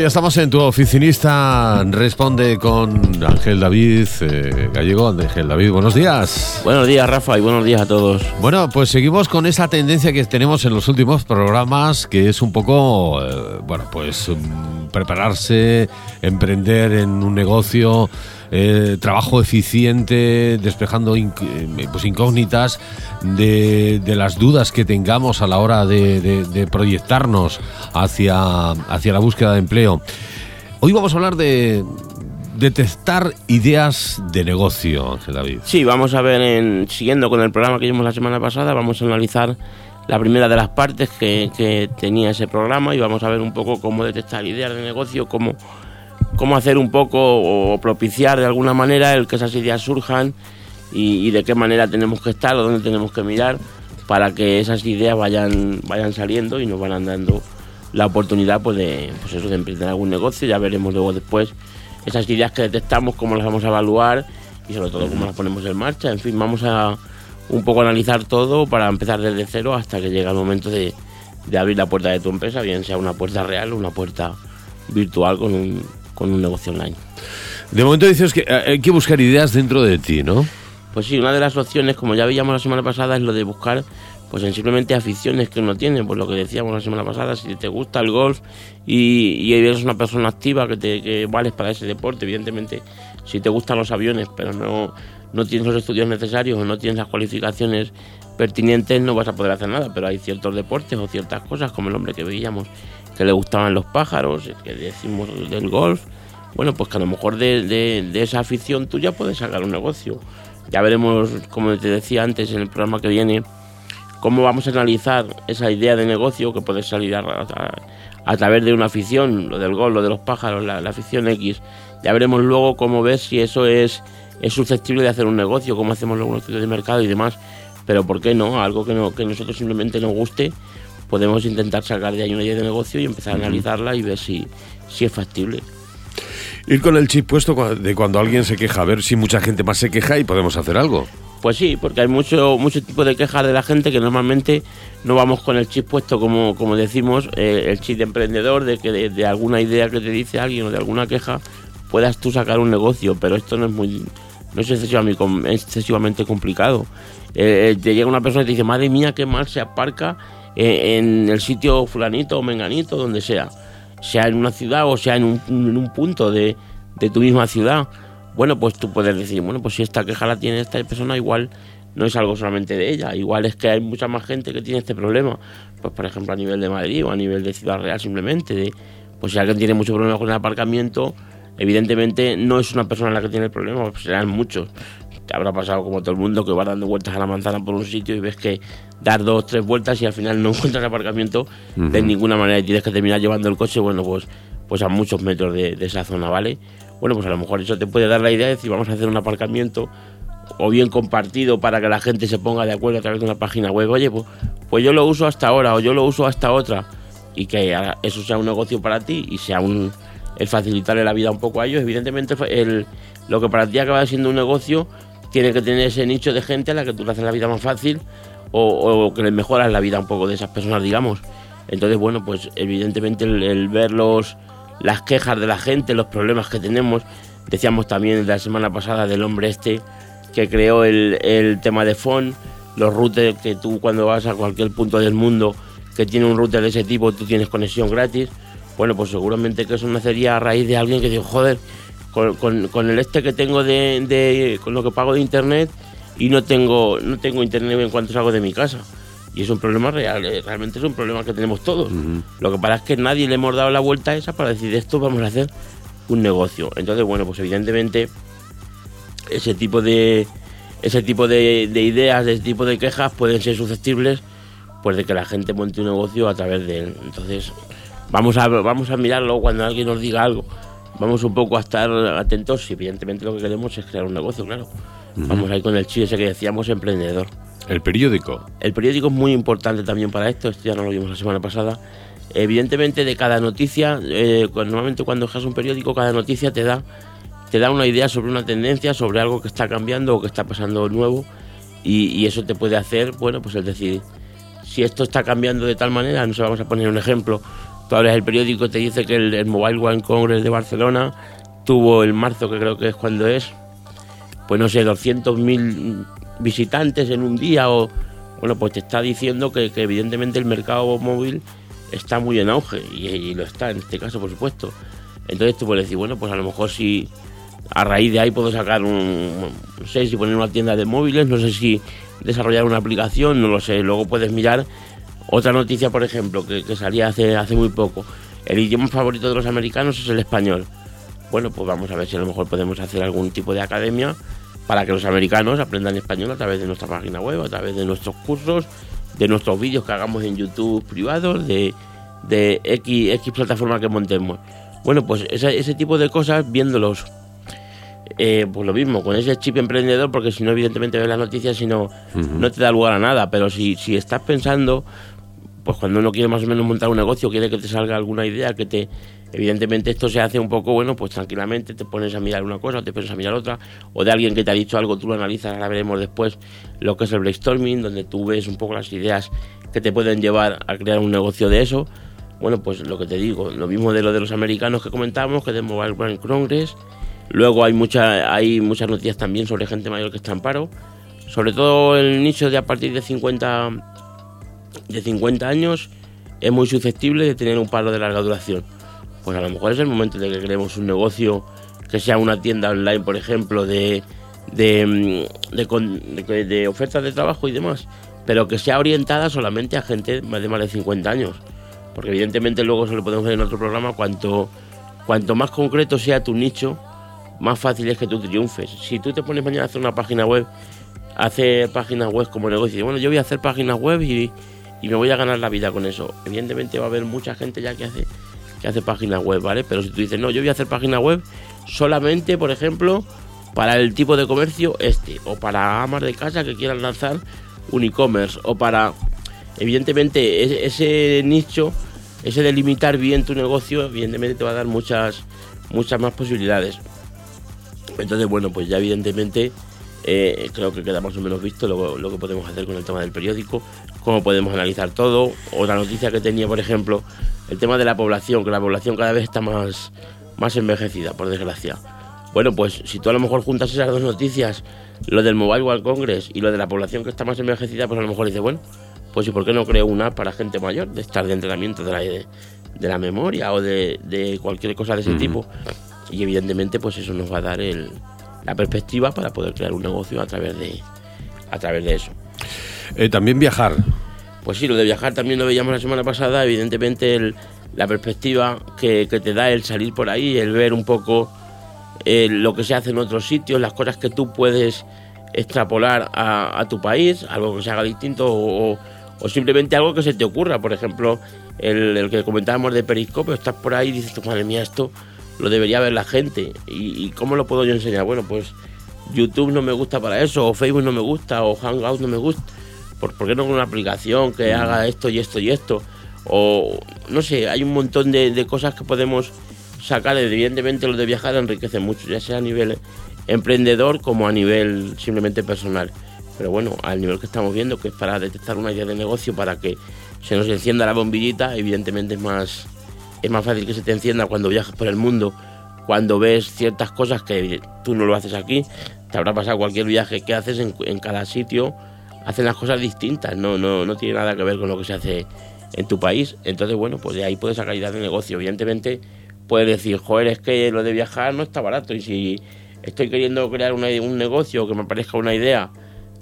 ya estamos en tu oficinista. Responde con Ángel David eh, Gallego. Ángel David, buenos días. Buenos días, Rafa, y buenos días a todos. Bueno, pues seguimos con esa tendencia que tenemos en los últimos programas, que es un poco, eh, bueno, pues um, prepararse, emprender en un negocio. Eh, trabajo eficiente, despejando eh, pues incógnitas de, de, las dudas que tengamos a la hora de, de, proyectarnos hacia, hacia la búsqueda de empleo. Hoy vamos a hablar de detectar ideas de negocio, Ángel David. Sí, vamos a ver, en, siguiendo con el programa que vimos la semana pasada, vamos a analizar la primera de las partes que, que tenía ese programa y vamos a ver un poco cómo detectar ideas de negocio, cómo cómo hacer un poco o propiciar de alguna manera el que esas ideas surjan y, de qué manera tenemos que estar o dónde tenemos que mirar para que esas ideas vayan, vayan saliendo y nos vayan dando la oportunidad pues de, pues eso, de emprender algún negocio. Ya veremos luego después esas ideas que detectamos, cómo las vamos a evaluar y sobre todo cómo las ponemos en marcha. En fin, vamos a un poco analizar todo para empezar desde cero hasta que llega el momento de, de abrir la puerta de tu empresa, bien sea una puerta real o una puerta virtual con un, con un negocio online. De momento dices que eh, hay que buscar ideas dentro de ti, ¿no? Pues sí, una de las opciones, como ya veíamos la semana pasada, es lo de buscar pues en simplemente aficiones que uno tiene, pues lo que decíamos la semana pasada, si te gusta el golf y, y eres una persona activa que, te, que vales para ese deporte, evidentemente, si te gustan los aviones, pero no, no tienes los estudios necesarios o no tienes las cualificaciones pertinentes, no vas a poder hacer nada, pero hay ciertos deportes o ciertas cosas, como el hombre que veíamos, que le gustaban los pájaros, que decimos del golf, bueno, pues que a lo mejor de, esa afición tuya puedes sacar un negocio. Ya veremos, como te decía antes en el programa que viene, cómo vamos a analizar esa idea de negocio que puede salir a, a, a través de una afición, lo del golf, lo de los pájaros, la, la, afición X. Ya veremos luego cómo ver si eso es, es susceptible de hacer un negocio, cómo hacemos luego un estudio de mercado y demás. Pero ¿por qué no? Algo que, no, que nosotros simplemente nos guste podemos intentar sacar de ahí una idea de negocio y empezar a analizarla y ver si, si es factible. Ir con el chip puesto de cuando alguien se queja, a ver si mucha gente más se queja y podemos hacer algo. Pues sí, porque hay mucho, mucho tipo de quejas de la gente que normalmente no vamos con el chip puesto, como, como decimos, eh, el chip de emprendedor, de que de, de, alguna idea que te dice alguien o de alguna queja puedas tú sacar un negocio, pero esto no es muy no es excesivamente, complicado. Eh, te llega una persona y te dice, madre mía, qué mal se aparca en el sitio fulanito o menganito, donde sea, sea en una ciudad o sea en un, punto de, de, tu misma ciudad, bueno, pues tú puedes decir, bueno, pues si esta queja la tiene esta persona, igual no es algo solamente de ella, igual es que hay mucha más gente que tiene este problema, pues por ejemplo a nivel de Madrid o a nivel de Ciudad Real simplemente, pues si alguien tiene mucho problema con el aparcamiento, evidentemente no es una persona la que tiene el problema, pues serán muchos te habrá pasado como todo el mundo que va dando vueltas a la manzana por un sitio y ves que dar dos, tres vueltas y al final no encuentras aparcamiento uh -huh. de ninguna manera y tienes que terminar llevando el coche, bueno, pues, pues a muchos metros de, de, esa zona, ¿vale? Bueno, pues a lo mejor eso te puede dar la idea de decir, vamos a hacer un aparcamiento o bien compartido para que la gente se ponga de acuerdo a través de una página web. Oye, pues, pues yo lo uso hasta ahora o yo lo uso hasta otra y que eso sea un negocio para ti y sea un el facilitarle la vida un poco a ellos. Evidentemente, el, lo que para ti acaba siendo un negocio tiene que tener ese nicho de gente a la que tú le haces la vida más fácil o, que le mejoras la vida un poco de esas personas, digamos. Entonces, bueno, pues evidentemente el, ver los, las quejas de la gente, los problemas que tenemos, decíamos también la semana pasada del hombre este que creó el, el tema de phone, los routers que tú cuando vas a cualquier punto del mundo que tiene un router de ese tipo, tú tienes conexión gratis. Bueno, pues seguramente que eso nacería a raíz de alguien que dijo, joder, con, con, con, el este que tengo de, de, con lo que pago de internet y no tengo no tengo internet en cuanto salgo de mi casa y es un problema real eh, realmente es un problema que tenemos todos. Uh -huh. lo que pasa es que nadie le hemos dado la vuelta a esa para decir esto vamos a hacer un negocio entonces bueno pues evidentemente ese tipo de ese tipo de, de ideas de ese tipo de quejas pueden ser susceptibles pues de que la gente monte un negocio a través de él. Entonces vamos a vamos a mirarlo cuando alguien nos diga algo vamos un poco a estar atentos y evidentemente lo que queremos es crear un negocio, claro. Uh -huh. Vamos ahí con el chile ese que decíamos emprendedor. El periódico. El periódico es muy importante también para esto, esto ya no lo vimos la semana pasada. Evidentemente de cada noticia, eh, normalmente cuando dejas un periódico, cada noticia te da, te da una idea sobre una tendencia, sobre algo que está cambiando o que está pasando nuevo y, y eso te puede hacer, bueno, pues es decir, si esto está cambiando de tal manera, no sé, vamos a poner un ejemplo, tú abres el periódico te dice que el, Mobile One Congress de Barcelona tuvo el marzo, que creo que es cuando es, pues no sé, 200.000 visitantes en un día o, bueno, pues te está diciendo que, evidentemente el mercado móvil está muy en auge y, lo está en este caso, por supuesto. Entonces tú puedes decir, bueno, pues a lo mejor si a raíz de ahí puedo sacar un, no sé si poner una tienda de móviles, no sé si desarrollar una aplicación, no lo sé. Luego puedes mirar otra noticia, por ejemplo, que, salía hace, hace muy poco. El idioma favorito de los americanos es el español. Bueno, pues vamos a ver si a lo mejor podemos hacer algún tipo de academia para que los americanos aprendan español a través de nuestra página web, a través de nuestros cursos, de nuestros vídeos que hagamos en YouTube privados, de, de X, X plataforma que montemos. Bueno, pues ese, ese tipo de cosas, viéndolos eh, pues lo mismo, con ese chip emprendedor, porque si no, evidentemente ves las noticias y no, no te da lugar a nada. Pero si, si estás pensando, pues cuando uno quiere más o menos montar un negocio, quiere que te salga alguna idea, que te. Evidentemente esto se hace un poco, bueno, pues tranquilamente te pones a mirar una cosa, te pones a mirar otra, o de alguien que te ha dicho algo, tú lo analizas, ahora veremos después lo que es el brainstorming, donde tú ves un poco las ideas que te pueden llevar a crear un negocio de eso. Bueno, pues lo que te digo, lo mismo de lo de los americanos que comentábamos, que de Mobile Brand Congress, Luego hay, mucha, hay muchas noticias también sobre gente mayor que está en paro. Sobre todo el nicho de a partir de 50, de 50 años es muy susceptible de tener un paro de larga duración. Pues a lo mejor es el momento de que creemos un negocio que sea una tienda online, por ejemplo, de, de, de, de ofertas de trabajo y demás, pero que sea orientada solamente a gente de más de 50 años. Porque evidentemente luego se lo podemos ver en otro programa, cuanto, cuanto más concreto sea tu nicho, más fácil es que tú triunfes. Si tú te pones mañana a hacer una página web, hacer páginas web como negocio, y bueno, yo voy a hacer páginas web y, me voy a ganar la vida con eso. Evidentemente va a haber mucha gente ya que hace, que hace páginas web, ¿vale? Pero si tú dices, no, yo voy a hacer página web solamente, por ejemplo, para el tipo de comercio este, o para amas de casa que quieran lanzar un e-commerce, o para, evidentemente, ese, nicho, ese delimitar bien tu negocio, evidentemente te va a dar muchas, muchas más posibilidades. Entonces, bueno, pues ya evidentemente eh, creo que queda más o menos visto lo, que podemos hacer con el tema del periódico, cómo podemos analizar todo. Otra noticia que tenía, por ejemplo, el tema de la población, que la población cada vez está más, más envejecida, por desgracia. Bueno, pues si tú a lo mejor juntas esas dos noticias, lo del Mobile World Congress y lo de la población que está más envejecida, pues a lo mejor dices, bueno, pues ¿y por qué no creo una para gente mayor de estar de entrenamiento de la, de, la memoria o de, cualquier cosa de ese tipo? y evidentemente pues eso nos va a dar el, la perspectiva para poder crear un negocio a través de, a través de eso. Eh, también viajar. Pues sí, lo de viajar también lo veíamos la semana pasada, evidentemente la perspectiva que, te da el salir por ahí, el ver un poco eh, lo que se hace en otros sitios, las cosas que tú puedes extrapolar a, tu país, algo que se haga distinto o, simplemente algo que se te ocurra. Por ejemplo, el, el que comentábamos de Periscopio, estás por ahí y dices, madre mía, esto lo debería ver la gente. ¿Y, cómo lo puedo yo enseñar? Bueno, pues YouTube no me gusta para eso, o Facebook no me gusta, o Hangout no me gusta. ¿Por, qué no con una aplicación que mm. haga esto y esto y esto? O no sé, hay un montón de, cosas que podemos sacar. Evidentemente lo de viajar enriquece mucho, ya sea a nivel emprendedor como a nivel simplemente personal. Pero bueno, al nivel que estamos viendo, que es para detectar una idea de negocio, para que se nos encienda la bombillita, evidentemente es más, es más fácil que se te encienda cuando viajas por el mundo, cuando ves ciertas cosas que tú no lo haces aquí. Te habrá pasado cualquier viaje que haces en, cada sitio, hacen las cosas distintas, no, no, no tiene nada que ver con lo que se hace en tu país. Entonces, bueno, pues de ahí puedes sacar ideas de negocio. Evidentemente, puedes decir, joder, es que lo de viajar no está barato. Y si estoy queriendo crear un negocio que me parezca una idea,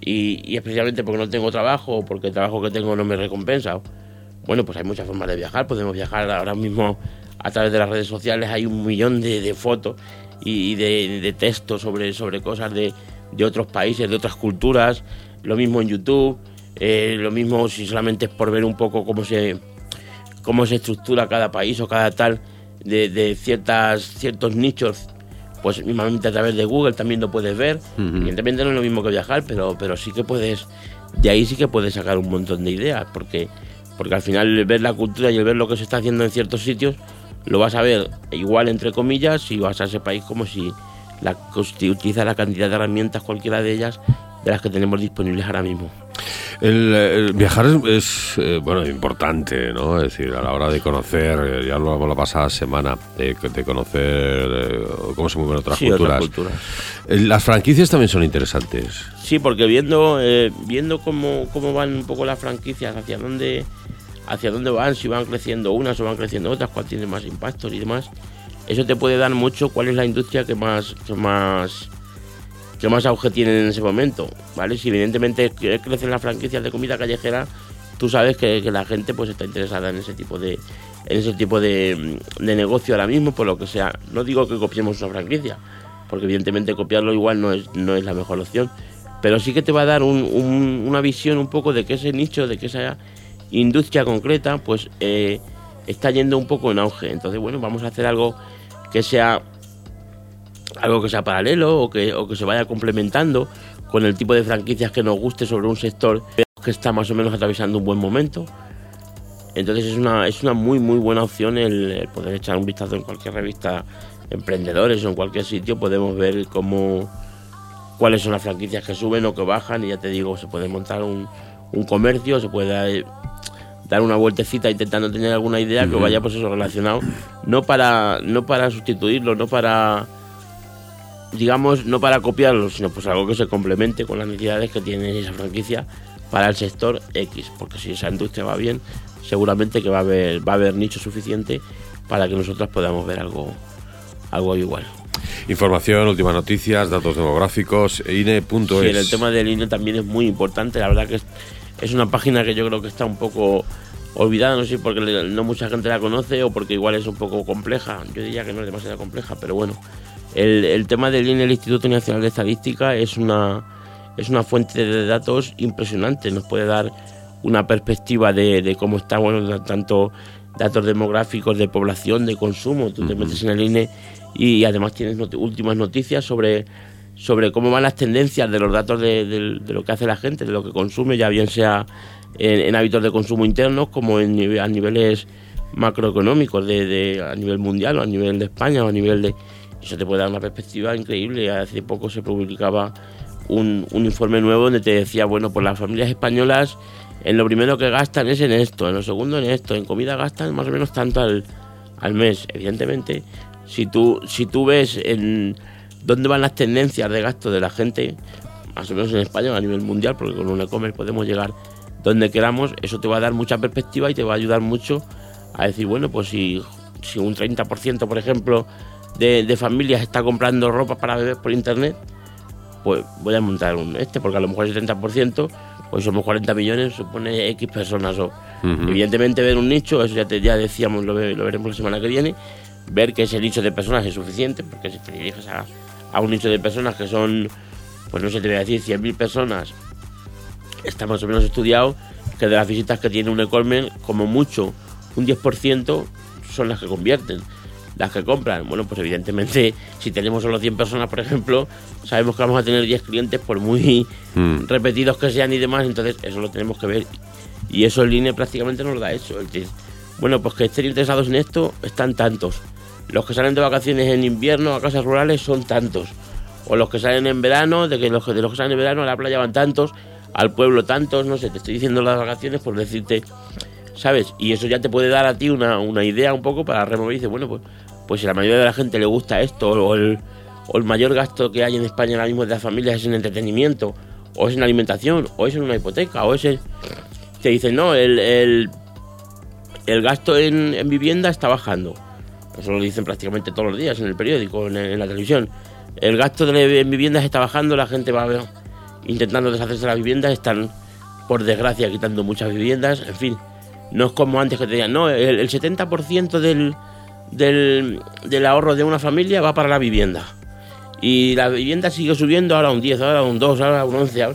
y, y especialmente porque no tengo trabajo o porque el trabajo que tengo no me recompensa, bueno, pues hay muchas formas de viajar. Podemos viajar ahora mismo a través de las redes sociales. Hay un millón de, fotos y de, textos sobre, sobre cosas de, otros países, de otras culturas. Lo mismo en YouTube. Eh, lo mismo si solamente es por ver un poco cómo se, cómo se estructura cada país o cada tal de, ciertas, ciertos nichos. Pues mismamente a través de Google también lo puedes ver. Evidentemente no es lo mismo que viajar, pero, pero sí que puedes, de ahí sí que puedes sacar un montón de ideas, porque porque al final el ver la cultura y el ver lo que se está haciendo en ciertos sitios lo vas a ver igual entre comillas si vas a ese país como si la, utiliza la cantidad de herramientas cualquiera de ellas de las que tenemos disponibles ahora mismo. El, viajar es, eh, bueno importante, ¿no? Es decir, a la hora de conocer, eh, ya lo hablamos la pasada semana, de, conocer eh, cómo se mueven otras culturas. las franquicias también son interesantes. Sí, porque viendo viendo cómo, cómo van un poco las franquicias, hacia dónde hacia dónde van, si van creciendo unas o van creciendo otras, cuál tiene más impactos y demás, eso te puede dar mucho cuál es la industria que más que más que más auge tienen en ese momento, ¿vale? Si evidentemente crecen las franquicias de comida callejera, tú sabes que, la gente pues está interesada en ese tipo de en ese tipo de, negocio ahora mismo, por lo que sea. No digo que copiemos una franquicia, porque evidentemente copiarlo igual no es, no es la mejor opción, pero sí que te va a dar una visión un poco de que ese nicho, de que esa industria concreta, pues eh, está yendo un poco en auge. Entonces, bueno, vamos a hacer algo que sea algo que sea paralelo o que, o que se vaya complementando con el tipo de franquicias que nos guste sobre un sector que está más o menos atravesando un buen momento. Entonces es una, es una muy muy buena opción el, poder echar un vistazo en cualquier revista emprendedores o en cualquier sitio, podemos ver cómo cuáles son las franquicias que suben o que bajan y ya te digo, se puede montar un, un comercio, se puede dar, una vueltecita intentando tener alguna idea que vaya pues eso relacionado, no para, no para sustituirlo, no para digamos, no para copiarlo, sino pues algo que se complemente con las necesidades que tiene esa franquicia para el sector X, porque si esa industria va bien, seguramente que va a haber, va a haber nicho suficiente para que nosotros podamos ver algo, algo igual. Información, últimas noticias, datos demográficos, INE.es. Sí, el tema del INE también es muy importante, la verdad que es, es una página que yo creo que está un poco olvidada, no sé porque no mucha gente la conoce o porque igual es un poco compleja, yo diría que no es demasiado compleja, pero bueno, el, tema del INE, el Instituto Nacional de Estadística, es una, es una fuente de datos impresionante. Nos puede dar una perspectiva de, cómo está, bueno, tanto datos demográficos de población, de consumo. Tú te metes en el INE y, además tienes últimas noticias sobre, sobre cómo van las tendencias de los datos de, lo que hace la gente, de lo que consume, ya bien sea en, hábitos de consumo internos como en, a niveles macroeconómicos, de, a nivel mundial o a nivel de España o a nivel de eso te puede dar una perspectiva increíble. Hace poco se publicaba un, informe nuevo donde te decía, bueno, pues las familias españolas en lo primero que gastan es en esto, en lo segundo en esto, en comida gastan más o menos tanto al, al mes. Evidentemente, si tú, si tú ves en dónde van las tendencias de gasto de la gente, más o menos en España a nivel mundial, porque con un e-commerce podemos llegar donde queramos, eso te va a dar mucha perspectiva y te va a ayudar mucho a decir, bueno, pues si, si un 30%, por ejemplo, de, familias está comprando ropa para bebés por internet, pues voy a montar un este, porque a lo mejor el 70%, pues somos 40 millones, supone X personas. O, Evidentemente ver un nicho, eso ya, te, ya decíamos, lo, veremos la semana que viene, ver que ese nicho de personas es suficiente, porque si te diriges a, un nicho de personas que son, pues no sé, te voy a decir, 100.000 personas, está más o menos estudiado que de las visitas que tiene un e como mucho, un 10% son las que convierten las que compran. Bueno, pues evidentemente, si tenemos solo 100 personas, por ejemplo, sabemos que vamos a tener 10 clientes, por muy mm. repetidos que sean y demás, entonces eso lo tenemos que ver. Y eso en línea prácticamente nos lo da eso. bueno, pues que estén interesados en esto, están tantos. Los que salen de vacaciones en invierno a casas rurales son tantos. O los que salen en verano, de que los, de los que salen en verano a la playa van tantos, al pueblo tantos, no sé, te estoy diciendo las vacaciones por decirte ¿sabes? Y eso ya te puede dar a ti una, una idea un poco para remover y decir, bueno, pues, pues si la mayoría de la gente le gusta esto, o el, o el mayor gasto que hay en España ahora mismo de las familias es en entretenimiento, o es en alimentación, o es en una hipoteca, o es en... Te dicen, no, el, el, el gasto en, en, vivienda está bajando. Eso lo dicen prácticamente todos los días en el periódico, en, la televisión. El gasto de, en viviendas está bajando, la gente va intentando deshacerse de las viviendas, están, por desgracia, quitando muchas viviendas, en fin no es como antes que te decían, no, el, 70% del, del, ahorro de una familia va para la vivienda. Y la vivienda sigue subiendo ahora un 10, ahora un 2, ahora un 11.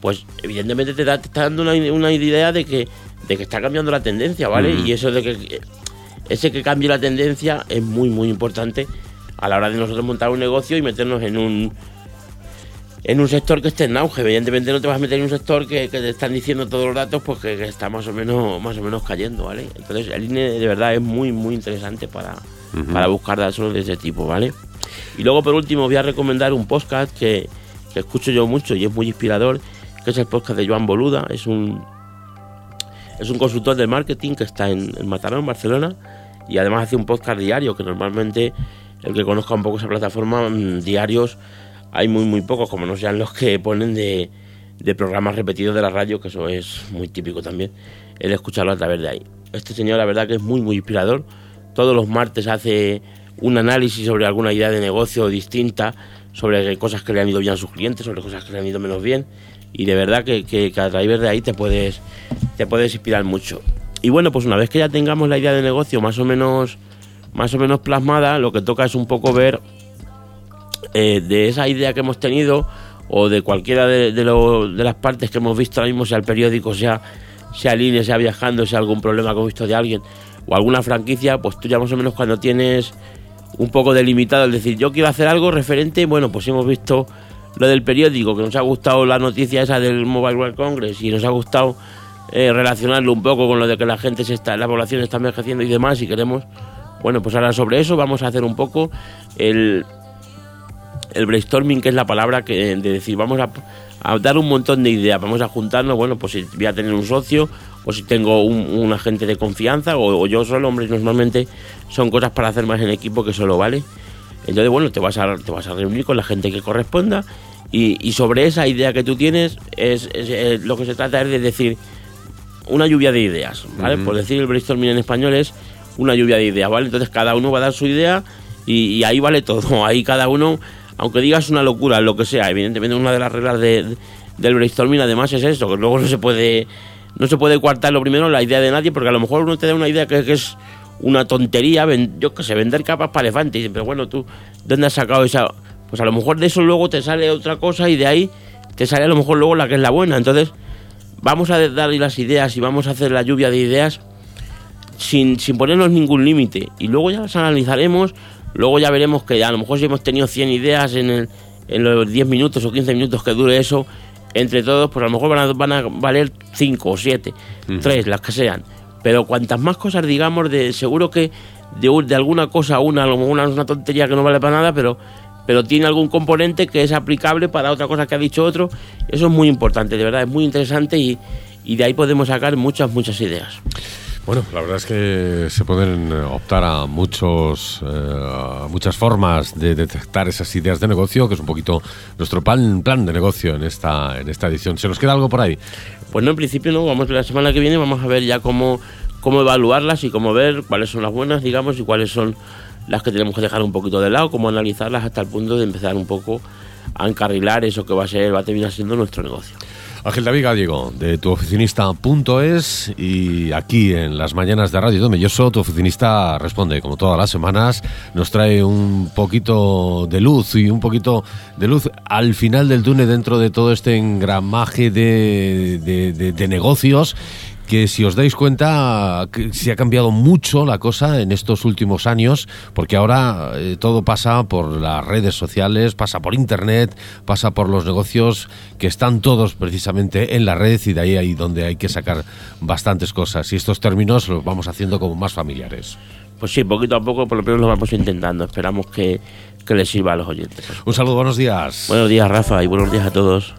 Pues evidentemente te, está dando una, una, idea de que, de que está cambiando la tendencia, ¿vale? Y eso de que ese que cambie la tendencia es muy, muy importante a la hora de nosotros montar un negocio y meternos en un, en un sector que esté en auge. Evidentemente no te vas a meter en un sector que, te están diciendo todos los datos pues que, está más o menos más o menos cayendo, ¿vale? Entonces el INE de verdad es muy muy interesante para, para buscar datos de ese tipo, ¿vale? Y luego por último voy a recomendar un podcast que, escucho yo mucho y es muy inspirador, que es el podcast de Joan Boluda. Es un, es un consultor de marketing que está en, en Mataró, en Barcelona, y además hace un podcast diario, que normalmente el que conozca un poco esa plataforma, mm, diarios hay muy, muy pocos, como no sean los que ponen de, de programas repetidos de la radio, que eso es muy típico también, el escucharlo a través de ahí. Este señor, la verdad que es muy, muy inspirador. Todos los martes hace un análisis sobre alguna idea de negocio distinta, sobre cosas que le han ido bien a sus clientes, sobre cosas que le han ido menos bien. Y de verdad que, que, a través de ahí te puedes, te puedes inspirar mucho. Y bueno, pues una vez que ya tengamos la idea de negocio más o menos, más o menos plasmada, lo que toca es un poco ver eh, de esa idea que hemos tenido o de cualquiera de, de, las partes que hemos visto ahora mismo, sea el periódico, sea, sea línea, sea viajando, sea algún problema que hemos visto de alguien o alguna franquicia, pues tú ya más o menos cuando tienes un poco delimitado, es decir, yo quiero hacer algo referente, bueno, pues hemos visto lo del periódico, que nos ha gustado la noticia esa del Mobile World Congress y nos ha gustado eh, relacionarlo un poco con lo de que la gente se está, la población está envejeciendo y demás y queremos, bueno, pues ahora sobre eso vamos a hacer un poco el, el brainstorming, que es la palabra que de decir, vamos a, dar un montón de ideas, vamos a juntarnos, bueno, pues si voy a tener un socio o si tengo un, agente de confianza o, yo solo, hombre, normalmente son cosas para hacer más en equipo que solo, ¿vale? Entonces, bueno, te vas a, te vas a reunir con la gente que corresponda y, sobre esa idea que tú tienes, es, lo que se trata es de decir una lluvia de ideas, ¿vale? Por decir el brainstorming en español es una lluvia de ideas, ¿vale? Entonces cada uno va a dar su idea y, ahí vale todo, ahí cada uno, aunque digas una locura, lo que sea, evidentemente una de las reglas de, del brainstorming además es eso, que luego no se puede no se puede coartar lo primero la idea de nadie, porque a lo mejor uno te da una idea que, es una tontería, yo que sé, vender capas para elefantes, pero bueno, tú, ¿dónde has sacado esa? Pues a lo mejor de eso luego te sale otra cosa y de ahí te sale a lo mejor luego la que es la buena. Entonces, vamos a darle las ideas y vamos a hacer la lluvia de ideas sin, sin ponernos ningún límite. Y luego ya las analizaremos, luego ya veremos que a lo mejor si hemos tenido 100 ideas en, el, en los 10 minutos o 15 minutos que dure eso, entre todos, pues a lo mejor van a, van a valer cinco o siete, tres, las que sean. Pero cuantas más cosas digamos, de seguro que de, de alguna cosa una, a lo mejor una, una tontería que no vale para nada, pero pero tiene algún componente que es aplicable para otra cosa que ha dicho otro. Eso es muy importante, de verdad, es muy interesante y, y de ahí podemos sacar muchas, muchas ideas. Bueno, la verdad es que se pueden optar a muchos eh, muchas formas de detectar esas ideas de negocio, que es un poquito nuestro plan, plan de negocio en esta en esta edición. ¿Se nos queda algo por ahí? Pues no, en principio no. Vamos la semana que viene vamos a ver ya cómo cómo evaluarlas y cómo ver cuáles son las buenas, digamos, y cuáles son las que tenemos que dejar un poquito de lado, cómo analizarlas hasta el punto de empezar un poco a encarrilar eso que va a ser va a terminar siendo nuestro negocio. Ángel David Gallego, de tuoficinista.es y aquí en las mañanas de Radio Domelloso, tu oficinista responde, como todas las semanas, nos trae un poquito de luz y un poquito de luz al final del túnel dentro de todo este engramaje de, de, negocios que si os dais cuenta se ha cambiado mucho la cosa en estos últimos años, porque ahora eh, todo pasa por las redes sociales, pasa por internet, pasa por los negocios que están todos precisamente en la red y de ahí ahí donde hay que sacar bastantes cosas. Y estos términos los vamos haciendo como más familiares. Pues sí, poquito a poco por lo menos lo vamos intentando. Esperamos que, que les sirva a los oyentes. Un saludo, buenos días. Buenos días, Rafa, y buenos días a todos.